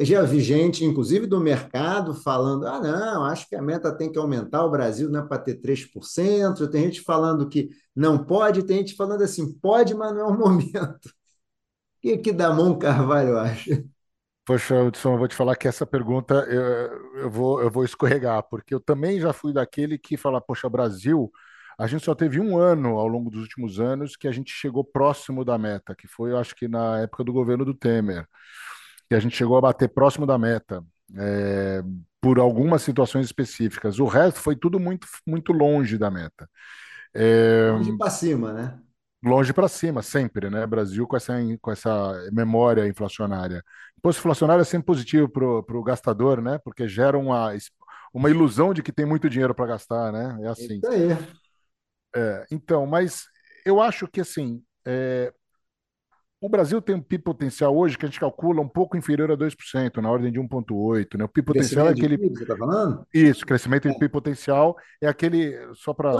Speaker 1: Já vi gente, inclusive do mercado, falando: ah, não, acho que a meta tem que aumentar, o Brasil não é para ter 3%. Tem gente falando que não pode, tem gente falando assim: pode, mas não é o (laughs) momento. O que, que Damon Carvalho acha?
Speaker 2: Poxa, Hudson, eu vou te falar que essa pergunta eu, eu, vou, eu vou escorregar, porque eu também já fui daquele que fala, poxa, Brasil, a gente só teve um ano ao longo dos últimos anos que a gente chegou próximo da meta, que foi, eu acho que na época do governo do Temer, que a gente chegou a bater próximo da meta, é, por algumas situações específicas. O resto foi tudo muito, muito longe da meta.
Speaker 1: É, longe para cima, né?
Speaker 2: Longe para cima, sempre, né? Brasil com essa, com essa memória inflacionária. Imposto inflacionário é sempre positivo para o gastador, né? Porque gera uma, uma ilusão de que tem muito dinheiro para gastar, né? É assim. Isso
Speaker 1: aí.
Speaker 2: É, então, mas eu acho que assim. É, o Brasil tem um PIB potencial hoje que a gente calcula um pouco inferior a 2%, na ordem de 1,8%. Né? O PIB potencial é aquele.
Speaker 1: PIB, você está falando?
Speaker 2: Isso, crescimento é. de PIB potencial é aquele. Só para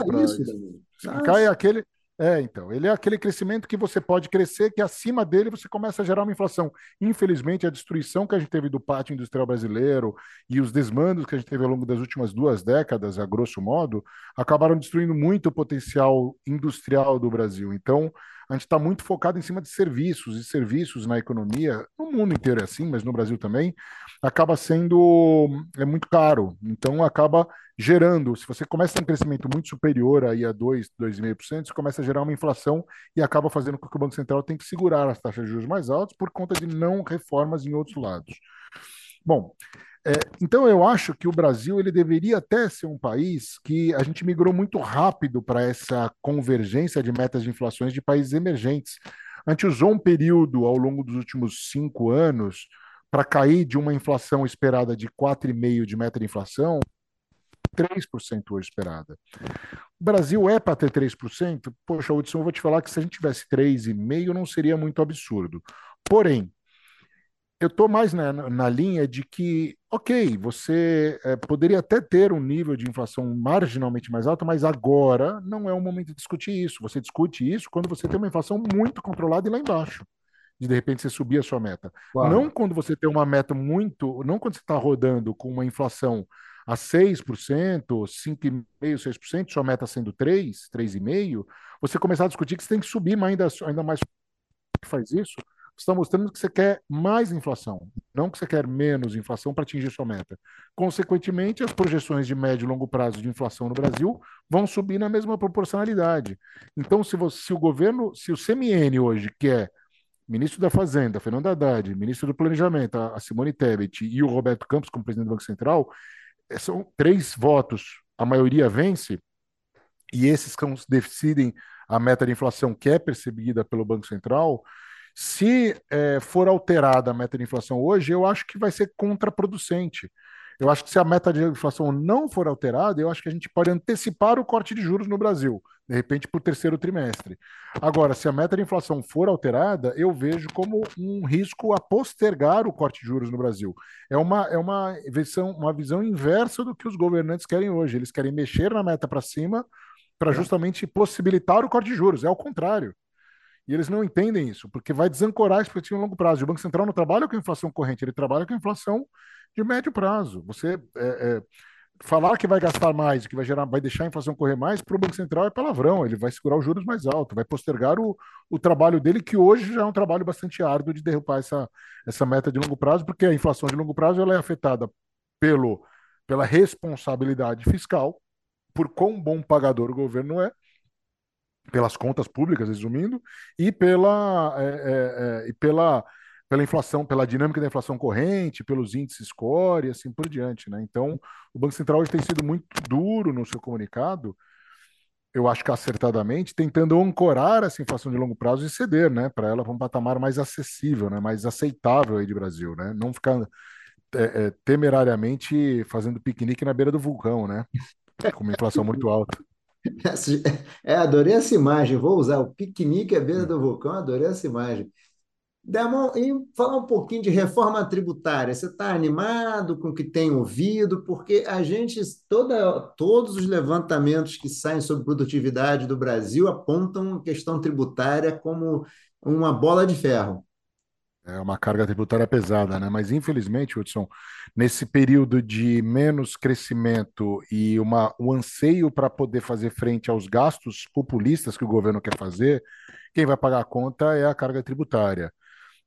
Speaker 2: explicar, é aquele é, então, ele é aquele crescimento que você pode crescer, que acima dele você começa a gerar uma inflação. Infelizmente, a destruição que a gente teve do pátio industrial brasileiro e os desmandos que a gente teve ao longo das últimas duas décadas, a grosso modo, acabaram destruindo muito o potencial industrial do Brasil. Então, a gente está muito focado em cima de serviços, e serviços na economia, no mundo inteiro é assim, mas no Brasil também, acaba sendo é muito caro. Então, acaba gerando, se você começa um crescimento muito superior aí a 2, 2,5%, você começa a gerar uma inflação e acaba fazendo com que o Banco Central tenha que segurar as taxas de juros mais altas por conta de não reformas em outros lados. Bom, é, então eu acho que o Brasil ele deveria até ser um país que a gente migrou muito rápido para essa convergência de metas de inflações de países emergentes. A gente usou um período ao longo dos últimos cinco anos para cair de uma inflação esperada de 4,5% de meta de inflação 3% hoje esperada. O Brasil é para ter 3%? Poxa, Hudson, eu vou te falar que se a gente tivesse 3,5%, não seria muito absurdo. Porém, eu estou mais na, na, linha de que, ok, você é, poderia até ter um nível de inflação marginalmente mais alto, mas agora não é o momento de discutir isso. Você discute isso quando você tem uma inflação muito controlada e lá embaixo. De de repente você subir a sua meta. Claro. Não quando você tem uma meta muito. Não quando você está rodando com uma inflação a 6%, 5,5%, 6%, sua meta sendo 3%, 3,5%, você começar a discutir que você tem que subir ainda, ainda mais faz isso está mostrando que você quer mais inflação, não que você quer menos inflação para atingir sua meta. Consequentemente, as projeções de médio e longo prazo de inflação no Brasil vão subir na mesma proporcionalidade. Então, se, você, se o governo, se o CMN hoje, que é ministro da Fazenda, Fernando Haddad, ministro do Planejamento, a Simone Tebet e o Roberto Campos como presidente do Banco Central, são três votos, a maioria vence, e esses decidem a meta de inflação que é percebida pelo Banco Central, se é, for alterada a meta de inflação hoje, eu acho que vai ser contraproducente. Eu acho que se a meta de inflação não for alterada, eu acho que a gente pode antecipar o corte de juros no Brasil, de repente para o terceiro trimestre. Agora, se a meta de inflação for alterada, eu vejo como um risco a postergar o corte de juros no Brasil. É uma, é uma, visão, uma visão inversa do que os governantes querem hoje. Eles querem mexer na meta para cima para é. justamente possibilitar o corte de juros. É o contrário. E eles não entendem isso, porque vai desancorar a expectativa a longo prazo. O Banco Central não trabalha com inflação corrente, ele trabalha com inflação de médio prazo. Você é, é, falar que vai gastar mais, que vai gerar, vai deixar a inflação correr mais, para o Banco Central é palavrão. Ele vai segurar os juros mais altos, vai postergar o, o trabalho dele, que hoje já é um trabalho bastante árduo de derrubar essa, essa meta de longo prazo, porque a inflação de longo prazo ela é afetada pelo, pela responsabilidade fiscal, por quão bom pagador o governo é, pelas contas públicas, resumindo, e pela, é, é, é, e pela, pela inflação, pela dinâmica da inflação corrente, pelos índices score e assim por diante. Né? Então, o Banco Central hoje tem sido muito duro no seu comunicado, eu acho que acertadamente, tentando ancorar essa inflação de longo prazo e ceder, né, para ela para um patamar mais acessível, né, mais aceitável aí de Brasil, né, não ficar é, é, temerariamente fazendo piquenique na beira do vulcão, né, com uma inflação muito alta. (laughs)
Speaker 1: É, adorei essa imagem. Vou usar o piquenique à beira do vulcão, adorei essa imagem. Demon, e falar um pouquinho de reforma tributária. Você está animado com o que tem ouvido? Porque a gente, toda, todos os levantamentos que saem sobre produtividade do Brasil apontam a questão tributária como uma bola de ferro.
Speaker 2: É uma carga tributária pesada, né? Mas infelizmente, Hudson, nesse período de menos crescimento e uma, um anseio para poder fazer frente aos gastos populistas que o governo quer fazer, quem vai pagar a conta é a carga tributária.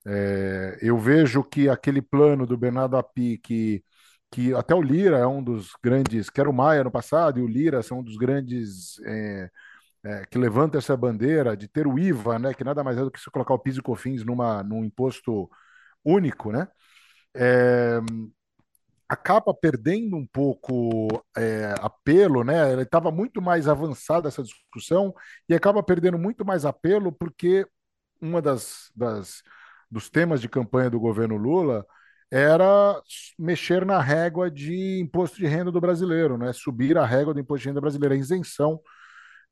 Speaker 2: É, eu vejo que aquele plano do Bernardo Api, que, que até o Lira é um dos grandes, que era o Maia no passado, e o Lira são um dos grandes. É, é, que levanta essa bandeira de ter o IVA, né, que nada mais é do que se colocar o PIS e COFINS numa, num imposto único, né, é, acaba perdendo um pouco é, apelo, né? Ele estava muito mais avançada essa discussão e acaba perdendo muito mais apelo porque uma das, das dos temas de campanha do governo Lula era mexer na régua de imposto de renda do brasileiro, né? Subir a régua do imposto de renda brasileiro, a isenção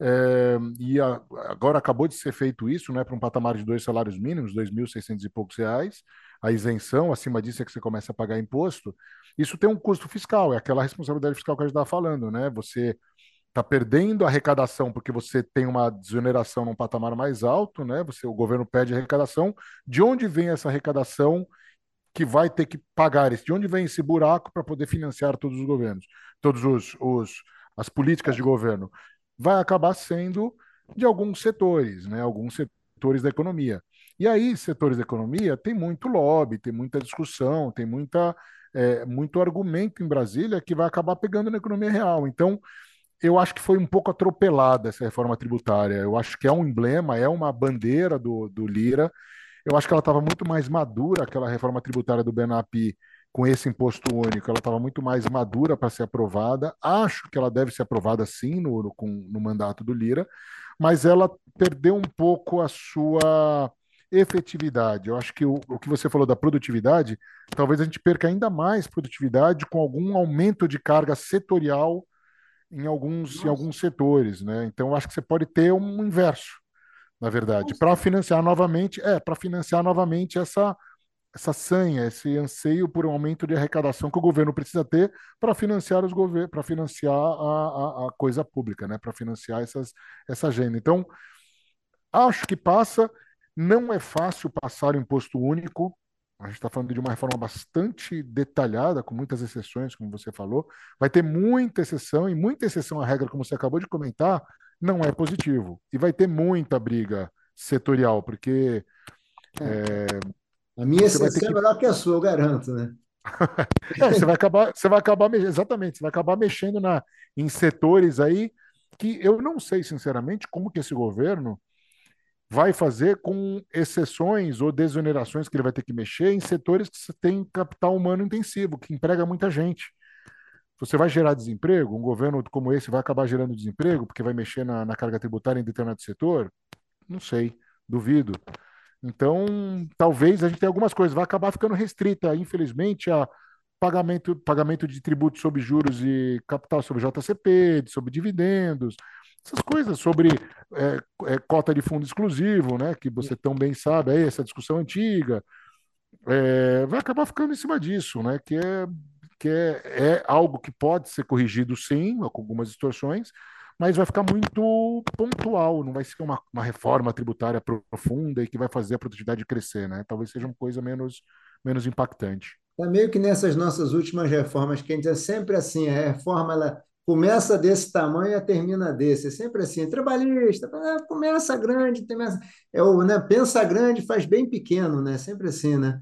Speaker 2: é, e a, agora acabou de ser feito isso, né, para um patamar de dois salários mínimos, 2.600 e poucos reais. A isenção, acima disso é que você começa a pagar imposto. Isso tem um custo fiscal, é aquela responsabilidade fiscal que a gente estava falando, né? Você está perdendo a arrecadação porque você tem uma desoneração num patamar mais alto, né? Você, o governo pede arrecadação. De onde vem essa arrecadação que vai ter que pagar isso? De onde vem esse buraco para poder financiar todos os governos, todos os, os as políticas de governo? vai acabar sendo de alguns setores, né? Alguns setores da economia. E aí, setores da economia, tem muito lobby, tem muita discussão, tem muita, é, muito argumento em Brasília que vai acabar pegando na economia real. Então, eu acho que foi um pouco atropelada essa reforma tributária. Eu acho que é um emblema, é uma bandeira do, do Lira. Eu acho que ela estava muito mais madura, aquela reforma tributária do Benap com esse imposto único, ela estava muito mais madura para ser aprovada. Acho que ela deve ser aprovada sim no, no, no mandato do Lira, mas ela perdeu um pouco a sua efetividade. Eu acho que o, o que você falou da produtividade, talvez a gente perca ainda mais produtividade com algum aumento de carga setorial em alguns, em alguns setores, né? Então, eu acho que você pode ter um inverso, na verdade, para financiar novamente, é, para financiar novamente essa essa sanha, esse anseio por um aumento de arrecadação que o governo precisa ter para financiar os governos, para financiar a, a, a, coisa pública, né? Para financiar essas, essa agenda. Então, acho que passa. Não é fácil passar o imposto único. A gente está falando de uma reforma bastante detalhada, com muitas exceções, como você falou. Vai ter muita exceção, e muita exceção à regra, como você acabou de comentar, não é positivo. E vai ter muita briga setorial, porque
Speaker 1: é, a minha exceção que... é melhor que a sua, eu garanto, né? (laughs)
Speaker 2: é, você vai acabar, você vai acabar exatamente, você vai acabar mexendo na, em setores aí que eu não sei, sinceramente, como que esse governo vai fazer com exceções ou desonerações que ele vai ter que mexer em setores que tem capital humano intensivo, que emprega muita gente. Você vai gerar desemprego? Um governo como esse vai acabar gerando desemprego porque vai mexer na, na carga tributária em determinado setor? Não sei, duvido. Então, talvez a gente tenha algumas coisas, vai acabar ficando restrita, infelizmente, a pagamento, pagamento de tributos sobre juros e capital sobre JCP, sobre dividendos, essas coisas sobre é, é, cota de fundo exclusivo, né, que você tão bem sabe, aí, essa discussão antiga, é, vai acabar ficando em cima disso, né, que, é, que é, é algo que pode ser corrigido sim, com algumas distorções, mas vai ficar muito pontual, não vai ser uma, uma reforma tributária profunda e que vai fazer a produtividade crescer, né? Talvez seja uma coisa menos, menos impactante.
Speaker 1: É meio que nessas nossas últimas reformas, que a gente é sempre assim, a reforma ela começa desse tamanho e termina desse. É sempre assim, trabalhista, ah, começa grande, começa, é o, né, pensa grande, faz bem pequeno, né? Sempre assim, né?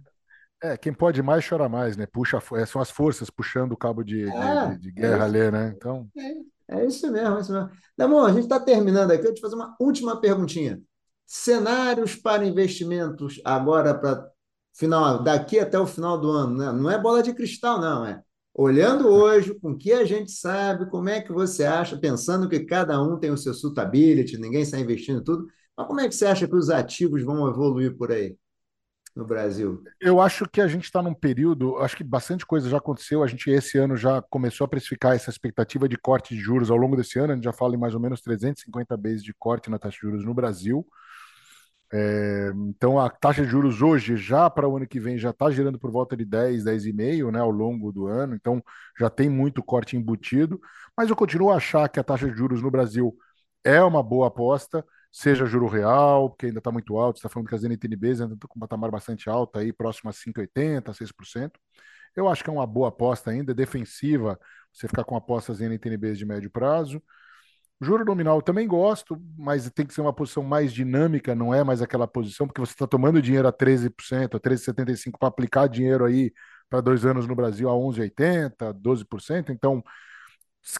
Speaker 2: É, quem pode mais chora mais, né? Puxa, é, são as forças puxando o cabo de, é, de, de guerra é ali, né? Então.
Speaker 1: É. É isso mesmo, é isso mesmo. Damon, a gente está terminando aqui. Eu te fazer uma última perguntinha. Cenários para investimentos agora para final, daqui até o final do ano, né? Não é bola de cristal, não, é. Olhando hoje, com o que a gente sabe, como é que você acha, pensando que cada um tem o seu suitability, ninguém está investindo tudo, mas como é que você acha que os ativos vão evoluir por aí? no Brasil?
Speaker 2: Eu acho que a gente está num período, acho que bastante coisa já aconteceu. A gente esse ano já começou a precificar essa expectativa de corte de juros ao longo desse ano. A gente já fala em mais ou menos 350 vezes de corte na taxa de juros no Brasil. É, então a taxa de juros hoje, já para o ano que vem, já está girando por volta de 10, 10,5 né, ao longo do ano, então já tem muito corte embutido, mas eu continuo a achar que a taxa de juros no Brasil é uma boa aposta seja juro real, porque ainda está muito alto, está falando que as NTNBs ainda estão com um patamar bastante alto, aí, próximo a 5,80%, 6%. Eu acho que é uma boa aposta ainda, defensiva, você ficar com apostas em NTNBs de médio prazo. Juro nominal também gosto, mas tem que ser uma posição mais dinâmica, não é mais aquela posição, porque você está tomando dinheiro a 13%, a 13,75% para aplicar dinheiro aí para dois anos no Brasil a 11,80%, 12%. Então,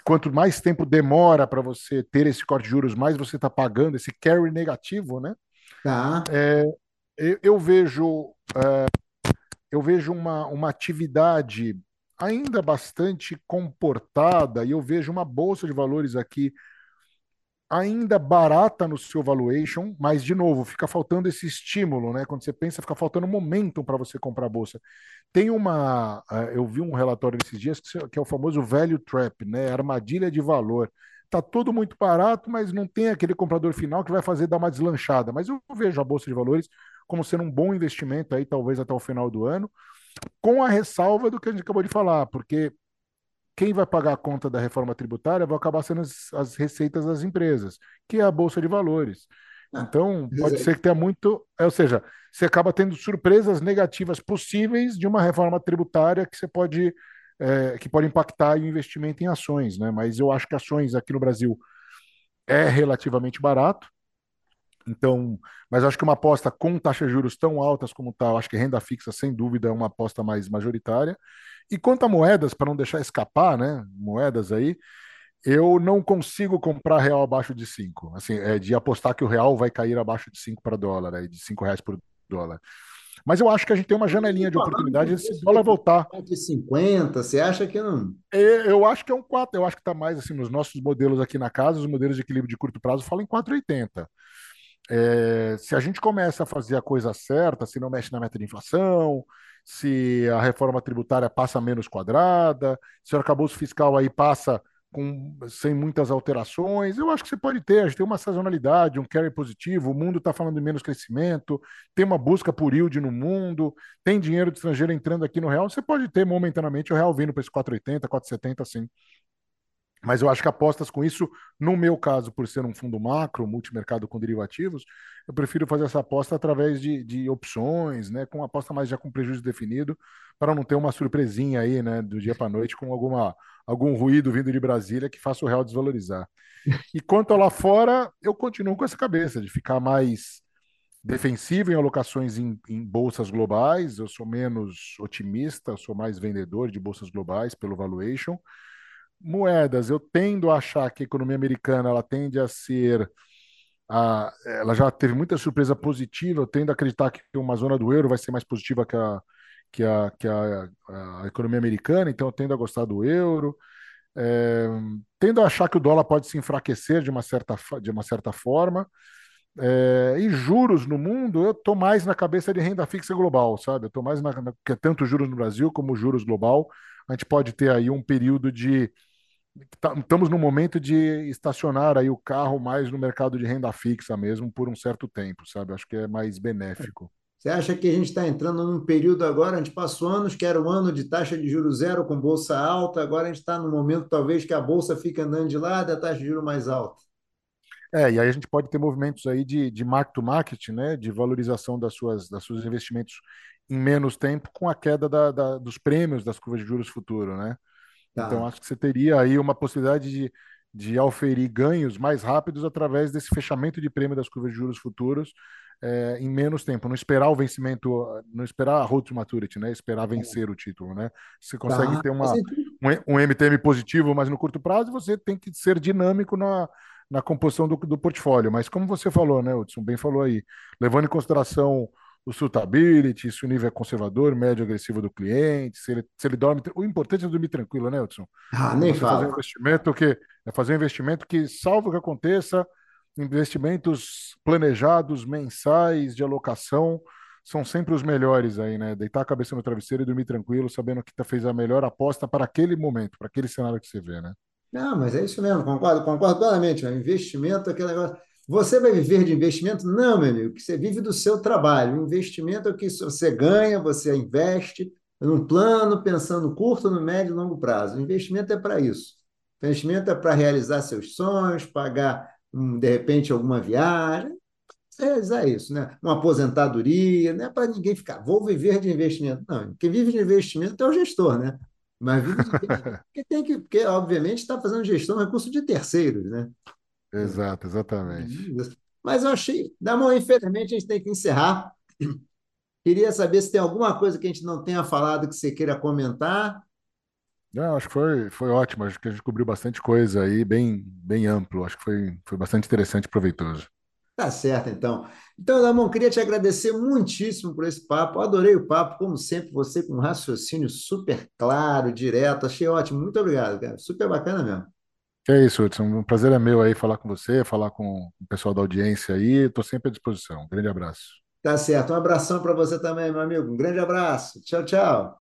Speaker 2: quanto mais tempo demora para você ter esse corte de juros, mais você está pagando esse carry negativo, né?
Speaker 1: Tá.
Speaker 2: É, eu, eu, vejo é, eu vejo uma, uma atividade ainda bastante comportada e eu vejo uma bolsa de valores aqui ainda barata no seu valuation, mas de novo, fica faltando esse estímulo, né? Quando você pensa, fica faltando momentum para você comprar a bolsa. Tem uma, eh, eu vi um relatório esses dias que é o famoso value trap, né? Armadilha de valor. Tá tudo muito barato, mas não tem aquele comprador final que vai fazer dar uma deslanchada. Mas eu vejo a bolsa de valores como sendo um bom investimento aí, talvez até o final do ano, com a ressalva do que a gente acabou de falar, porque quem vai pagar a conta da reforma tributária vai acabar sendo as, as receitas das empresas, que é a Bolsa de Valores. Ah, então, pode ser que tenha muito. É, ou seja, você acaba tendo surpresas negativas possíveis de uma reforma tributária que você pode. É, que pode impactar o investimento em ações, né? Mas eu acho que ações aqui no Brasil é relativamente barato. Então, mas acho que uma aposta com taxas de juros tão altas como está, acho que renda fixa, sem dúvida, é uma aposta mais majoritária. E quanto a moedas, para não deixar escapar, né? Moedas aí, eu não consigo comprar real abaixo de 5. Assim, é de apostar que o real vai cair abaixo de 5 para dólar, aí, de 5 reais por dólar. Mas eu acho que a gente tem uma janelinha de oportunidade se dólar voltar.
Speaker 1: De 50, você acha que não?
Speaker 2: É, eu acho que é um 4. Eu acho que está mais assim nos nossos modelos aqui na casa, os modelos de equilíbrio de curto prazo falam em 4,80. É, se a gente começa a fazer a coisa certa, se não mexe na meta de inflação, se a reforma tributária passa menos quadrada, se o arcabouço fiscal aí passa com, sem muitas alterações. Eu acho que você pode ter, a gente tem uma sazonalidade, um carry positivo, o mundo está falando de menos crescimento, tem uma busca por yield no mundo, tem dinheiro de estrangeiro entrando aqui no real, você pode ter momentaneamente o real vindo para esse 4,80, 4,70, assim. Mas eu acho que apostas com isso, no meu caso, por ser um fundo macro, multimercado com derivativos, eu prefiro fazer essa aposta através de, de opções, né, com uma aposta mais já com prejuízo definido, para não ter uma surpresinha aí, né, do dia para noite com alguma, algum ruído vindo de Brasília que faça o real desvalorizar. (laughs) E quanto lá fora, eu continuo com essa cabeça de ficar mais defensivo em alocações em, em bolsas globais. Eu sou menos otimista, sou mais vendedor de bolsas globais pelo valuation moedas, eu tendo a achar que a economia americana ela tende a ser. A, ela já teve muita surpresa positiva, eu tendo a acreditar que uma zona do euro vai ser mais positiva que a, que a, que a, a economia americana, então eu tendo a gostar do euro. É, tendo a achar que o dólar pode se enfraquecer de uma certa, de uma certa forma. É, e juros no mundo, eu estou mais na cabeça de renda fixa global, sabe? Eu estou mais na, na, que é tanto juros no Brasil como juros global. A gente pode ter aí um período de estamos no momento de estacionar aí o carro mais no mercado de renda fixa mesmo por um certo tempo, sabe? Acho que é mais benéfico.
Speaker 1: Você acha que a gente está entrando num período agora, a gente passou anos que era um ano de taxa de juros zero com bolsa alta, agora a gente está no momento talvez que a bolsa fica andando de lado e a taxa de juros mais alta.
Speaker 2: É, e aí a gente pode ter movimentos aí de, de mark to market, né, de valorização das suas, das seus investimentos em menos tempo com a queda da, da, dos prêmios das curvas de juros futuro, né? Tá. Então, acho que você teria aí uma possibilidade de, de auferir ganhos mais rápidos através desse fechamento de prêmio das curvas de juros futuros é, em menos tempo, não esperar o vencimento, não esperar a road to maturity, né? Esperar vencer o título, né? Você consegue tá. ter uma, um, um MTM positivo, mas no curto prazo você tem que ser dinâmico na, na composição do, do portfólio. Mas como você falou, né, Hudson, bem falou aí, levando em consideração o suitability, se o nível é conservador, médio agressivo do cliente, se ele, se ele dorme. O importante é dormir tranquilo, né, Hudson?
Speaker 1: Ah, nem fala.
Speaker 2: Fazer um investimento que, é fazer um investimento que, salvo que aconteça, investimentos planejados, mensais, de alocação, são sempre os melhores aí, né? Deitar a cabeça no travesseiro e dormir tranquilo, sabendo que tá, fez a melhor aposta para aquele momento, para aquele cenário que você vê, né?
Speaker 1: Não, mas é isso mesmo, concordo, concordo plenamente. O investimento, aquele negócio você vai viver de investimento? Não, meu amigo, você vive do seu trabalho. O investimento é o que você ganha, você investe num plano, pensando curto, no médio e longo prazo. O investimento é para isso. O investimento é para realizar seus sonhos, pagar, de repente, alguma viagem, realizar isso, né? Uma aposentadoria, não é para ninguém ficar, vou viver de investimento. Não, quem vive de investimento é o gestor, né? Mas vive de porque tem que, porque, obviamente, está fazendo gestão de recurso de terceiros, né?
Speaker 2: Exato, exatamente.
Speaker 1: Mas eu achei, Damon, infelizmente a gente tem que encerrar. Queria saber se tem alguma coisa que a gente não tenha falado que você queira comentar.
Speaker 2: Não, acho que foi, foi ótimo, acho que a gente cobriu bastante coisa aí, bem, bem amplo, acho que foi, foi bastante interessante e proveitoso.
Speaker 1: Tá certo, então. Então, Damon, queria te agradecer muitíssimo por esse papo. adorei o papo, como sempre, você com um raciocínio super claro, direto. Achei ótimo. Muito obrigado, cara. Super bacana mesmo.
Speaker 2: É isso, Hudson. Um prazer é meu aí falar com você, falar com o pessoal da audiência aí. Estou sempre à disposição. Um grande abraço.
Speaker 1: Tá certo. Um abração para você também, meu amigo. Um grande abraço. Tchau, tchau.